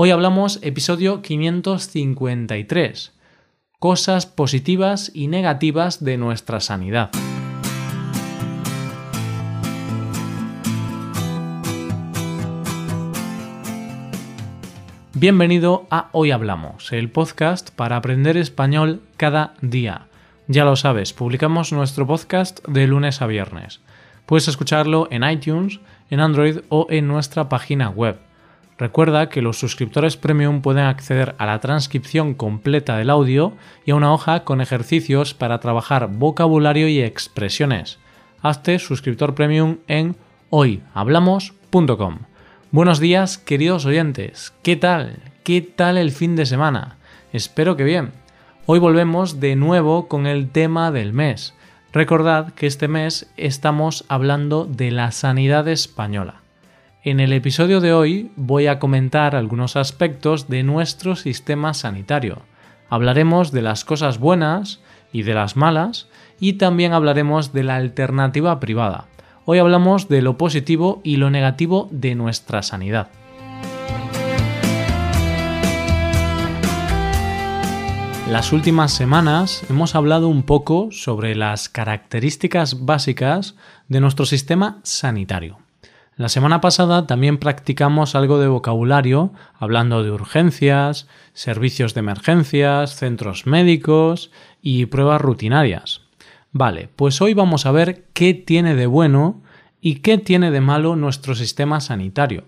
Hoy hablamos episodio 553. Cosas positivas y negativas de nuestra sanidad. Bienvenido a Hoy Hablamos, el podcast para aprender español cada día. Ya lo sabes, publicamos nuestro podcast de lunes a viernes. Puedes escucharlo en iTunes, en Android o en nuestra página web Recuerda que los suscriptores premium pueden acceder a la transcripción completa del audio y a una hoja con ejercicios para trabajar vocabulario y expresiones. Hazte suscriptor premium en hoyhablamos.com. Buenos días, queridos oyentes. ¿Qué tal? ¿Qué tal el fin de semana? Espero que bien. Hoy volvemos de nuevo con el tema del mes. Recordad que este mes estamos hablando de la sanidad española. En el episodio de hoy voy a comentar algunos aspectos de nuestro sistema sanitario. Hablaremos de las cosas buenas y de las malas y también hablaremos de la alternativa privada. Hoy hablamos de lo positivo y lo negativo de nuestra sanidad. Las últimas semanas hemos hablado un poco sobre las características básicas de nuestro sistema sanitario. La semana pasada también practicamos algo de vocabulario hablando de urgencias, servicios de emergencias, centros médicos y pruebas rutinarias. Vale, pues hoy vamos a ver qué tiene de bueno y qué tiene de malo nuestro sistema sanitario.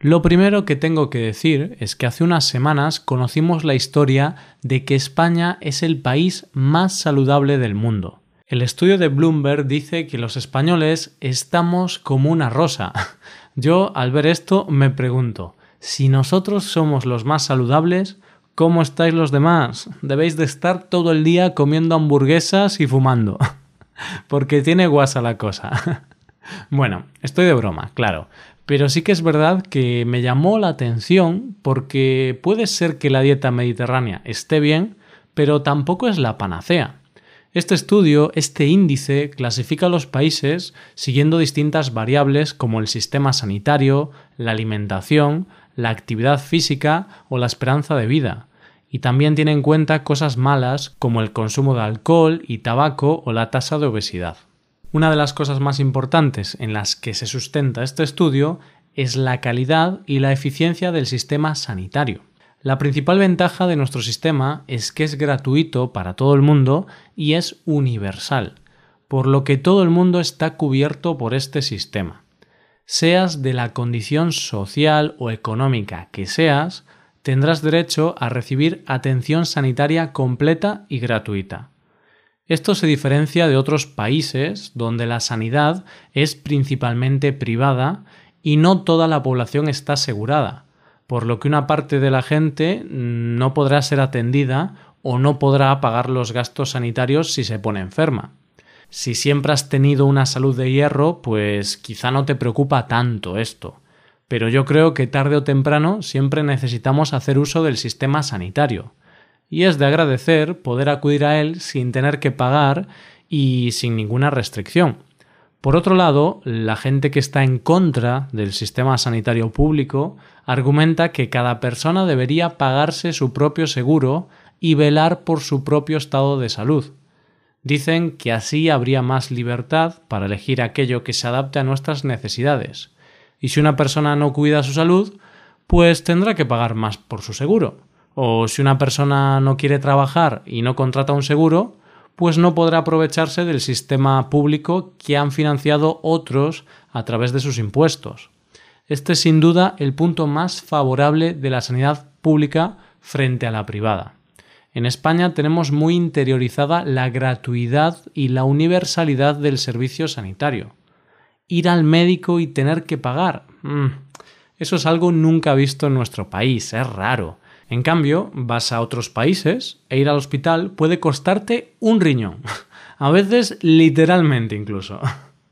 Lo primero que tengo que decir es que hace unas semanas conocimos la historia de que España es el país más saludable del mundo. El estudio de Bloomberg dice que los españoles estamos como una rosa. Yo, al ver esto, me pregunto, si nosotros somos los más saludables, ¿cómo estáis los demás? Debéis de estar todo el día comiendo hamburguesas y fumando. Porque tiene guasa la cosa. bueno, estoy de broma, claro. Pero sí que es verdad que me llamó la atención porque puede ser que la dieta mediterránea esté bien, pero tampoco es la panacea. Este estudio, este índice, clasifica a los países siguiendo distintas variables como el sistema sanitario, la alimentación, la actividad física o la esperanza de vida, y también tiene en cuenta cosas malas como el consumo de alcohol y tabaco o la tasa de obesidad. Una de las cosas más importantes en las que se sustenta este estudio es la calidad y la eficiencia del sistema sanitario. La principal ventaja de nuestro sistema es que es gratuito para todo el mundo y es universal, por lo que todo el mundo está cubierto por este sistema. Seas de la condición social o económica que seas, tendrás derecho a recibir atención sanitaria completa y gratuita. Esto se diferencia de otros países donde la sanidad es principalmente privada y no toda la población está asegurada, por lo que una parte de la gente no podrá ser atendida o no podrá pagar los gastos sanitarios si se pone enferma. Si siempre has tenido una salud de hierro, pues quizá no te preocupa tanto esto. Pero yo creo que tarde o temprano siempre necesitamos hacer uso del sistema sanitario. Y es de agradecer poder acudir a él sin tener que pagar y sin ninguna restricción. Por otro lado, la gente que está en contra del sistema sanitario público argumenta que cada persona debería pagarse su propio seguro y velar por su propio estado de salud. Dicen que así habría más libertad para elegir aquello que se adapte a nuestras necesidades. Y si una persona no cuida su salud, pues tendrá que pagar más por su seguro. O si una persona no quiere trabajar y no contrata un seguro, pues no podrá aprovecharse del sistema público que han financiado otros a través de sus impuestos. Este es sin duda el punto más favorable de la sanidad pública frente a la privada. En España tenemos muy interiorizada la gratuidad y la universalidad del servicio sanitario. Ir al médico y tener que pagar. Mm, eso es algo nunca visto en nuestro país, es raro. En cambio, vas a otros países e ir al hospital puede costarte un riñón. A veces literalmente incluso.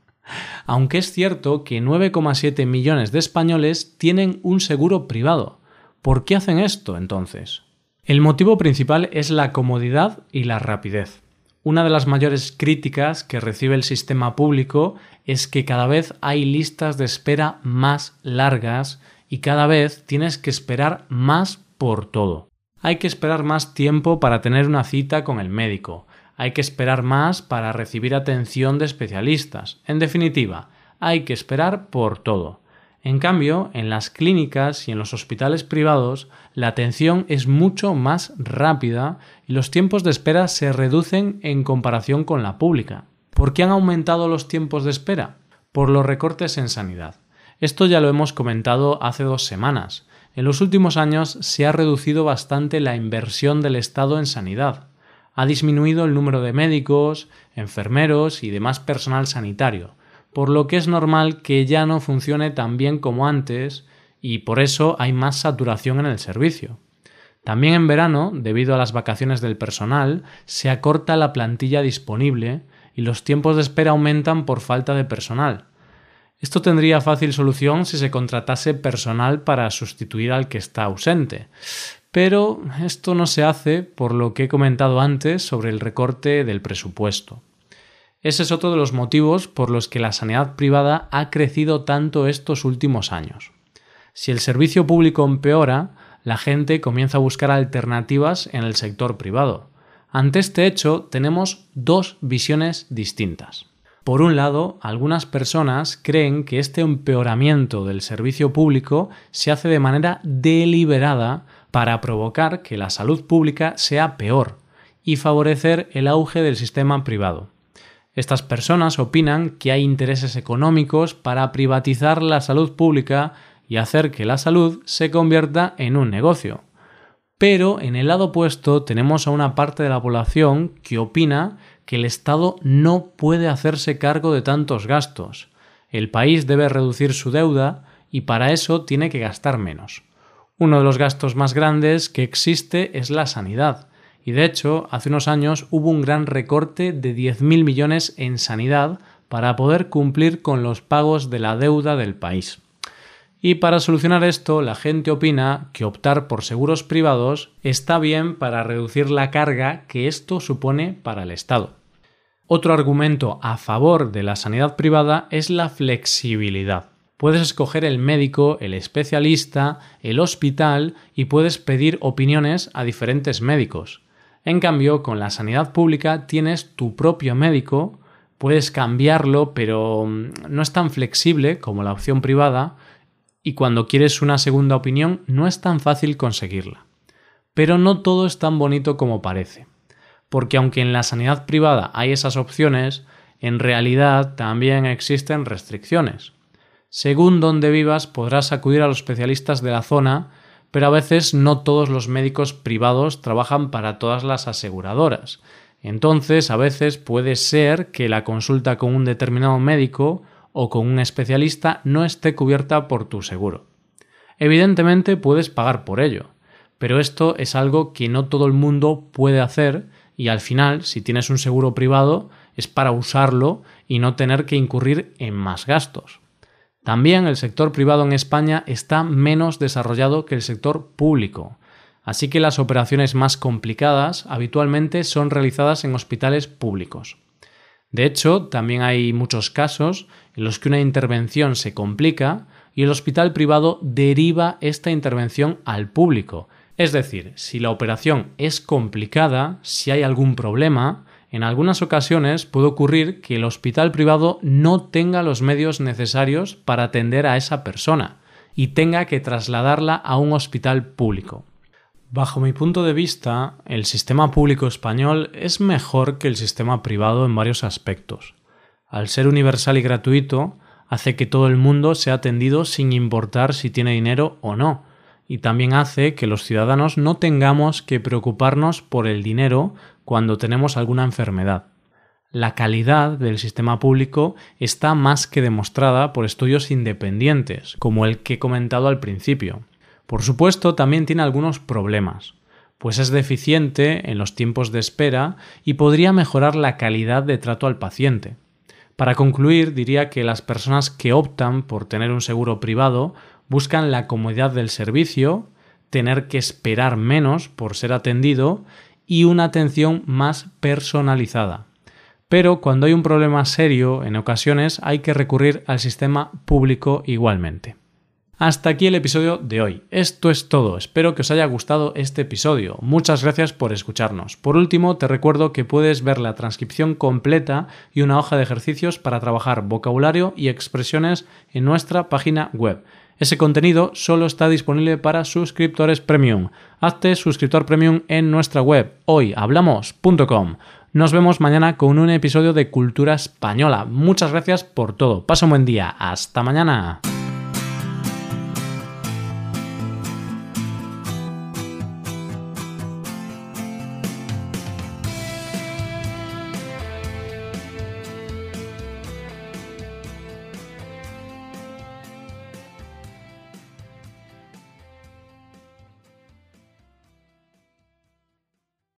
Aunque es cierto que 9,7 millones de españoles tienen un seguro privado. ¿Por qué hacen esto entonces? El motivo principal es la comodidad y la rapidez. Una de las mayores críticas que recibe el sistema público es que cada vez hay listas de espera más largas y cada vez tienes que esperar más por todo. Hay que esperar más tiempo para tener una cita con el médico, hay que esperar más para recibir atención de especialistas. En definitiva, hay que esperar por todo. En cambio, en las clínicas y en los hospitales privados, la atención es mucho más rápida y los tiempos de espera se reducen en comparación con la pública. ¿Por qué han aumentado los tiempos de espera? Por los recortes en sanidad. Esto ya lo hemos comentado hace dos semanas. En los últimos años se ha reducido bastante la inversión del Estado en sanidad ha disminuido el número de médicos, enfermeros y demás personal sanitario, por lo que es normal que ya no funcione tan bien como antes y por eso hay más saturación en el servicio. También en verano, debido a las vacaciones del personal, se acorta la plantilla disponible y los tiempos de espera aumentan por falta de personal. Esto tendría fácil solución si se contratase personal para sustituir al que está ausente, pero esto no se hace por lo que he comentado antes sobre el recorte del presupuesto. Ese es otro de los motivos por los que la sanidad privada ha crecido tanto estos últimos años. Si el servicio público empeora, la gente comienza a buscar alternativas en el sector privado. Ante este hecho tenemos dos visiones distintas. Por un lado, algunas personas creen que este empeoramiento del servicio público se hace de manera deliberada para provocar que la salud pública sea peor y favorecer el auge del sistema privado. Estas personas opinan que hay intereses económicos para privatizar la salud pública y hacer que la salud se convierta en un negocio. Pero en el lado opuesto tenemos a una parte de la población que opina que el Estado no puede hacerse cargo de tantos gastos. El país debe reducir su deuda y para eso tiene que gastar menos. Uno de los gastos más grandes que existe es la sanidad. Y de hecho, hace unos años hubo un gran recorte de 10.000 millones en sanidad para poder cumplir con los pagos de la deuda del país. Y para solucionar esto, la gente opina que optar por seguros privados está bien para reducir la carga que esto supone para el Estado. Otro argumento a favor de la sanidad privada es la flexibilidad. Puedes escoger el médico, el especialista, el hospital y puedes pedir opiniones a diferentes médicos. En cambio, con la sanidad pública tienes tu propio médico, puedes cambiarlo, pero mm, no es tan flexible como la opción privada y cuando quieres una segunda opinión no es tan fácil conseguirla. Pero no todo es tan bonito como parece, porque aunque en la sanidad privada hay esas opciones, en realidad también existen restricciones. Según donde vivas podrás acudir a los especialistas de la zona, pero a veces no todos los médicos privados trabajan para todas las aseguradoras. Entonces, a veces puede ser que la consulta con un determinado médico o con un especialista no esté cubierta por tu seguro. Evidentemente puedes pagar por ello, pero esto es algo que no todo el mundo puede hacer y al final, si tienes un seguro privado, es para usarlo y no tener que incurrir en más gastos. También el sector privado en España está menos desarrollado que el sector público, así que las operaciones más complicadas habitualmente son realizadas en hospitales públicos. De hecho, también hay muchos casos en los que una intervención se complica y el hospital privado deriva esta intervención al público. Es decir, si la operación es complicada, si hay algún problema, en algunas ocasiones puede ocurrir que el hospital privado no tenga los medios necesarios para atender a esa persona y tenga que trasladarla a un hospital público. Bajo mi punto de vista, el sistema público español es mejor que el sistema privado en varios aspectos. Al ser universal y gratuito, hace que todo el mundo sea atendido sin importar si tiene dinero o no, y también hace que los ciudadanos no tengamos que preocuparnos por el dinero cuando tenemos alguna enfermedad. La calidad del sistema público está más que demostrada por estudios independientes, como el que he comentado al principio. Por supuesto, también tiene algunos problemas, pues es deficiente en los tiempos de espera y podría mejorar la calidad de trato al paciente. Para concluir, diría que las personas que optan por tener un seguro privado buscan la comodidad del servicio, tener que esperar menos por ser atendido y una atención más personalizada. Pero cuando hay un problema serio, en ocasiones hay que recurrir al sistema público igualmente. Hasta aquí el episodio de hoy. Esto es todo. Espero que os haya gustado este episodio. Muchas gracias por escucharnos. Por último, te recuerdo que puedes ver la transcripción completa y una hoja de ejercicios para trabajar vocabulario y expresiones en nuestra página web. Ese contenido solo está disponible para suscriptores premium. Hazte suscriptor premium en nuestra web hoyhablamos.com. Nos vemos mañana con un episodio de Cultura Española. Muchas gracias por todo. Pasa un buen día. Hasta mañana.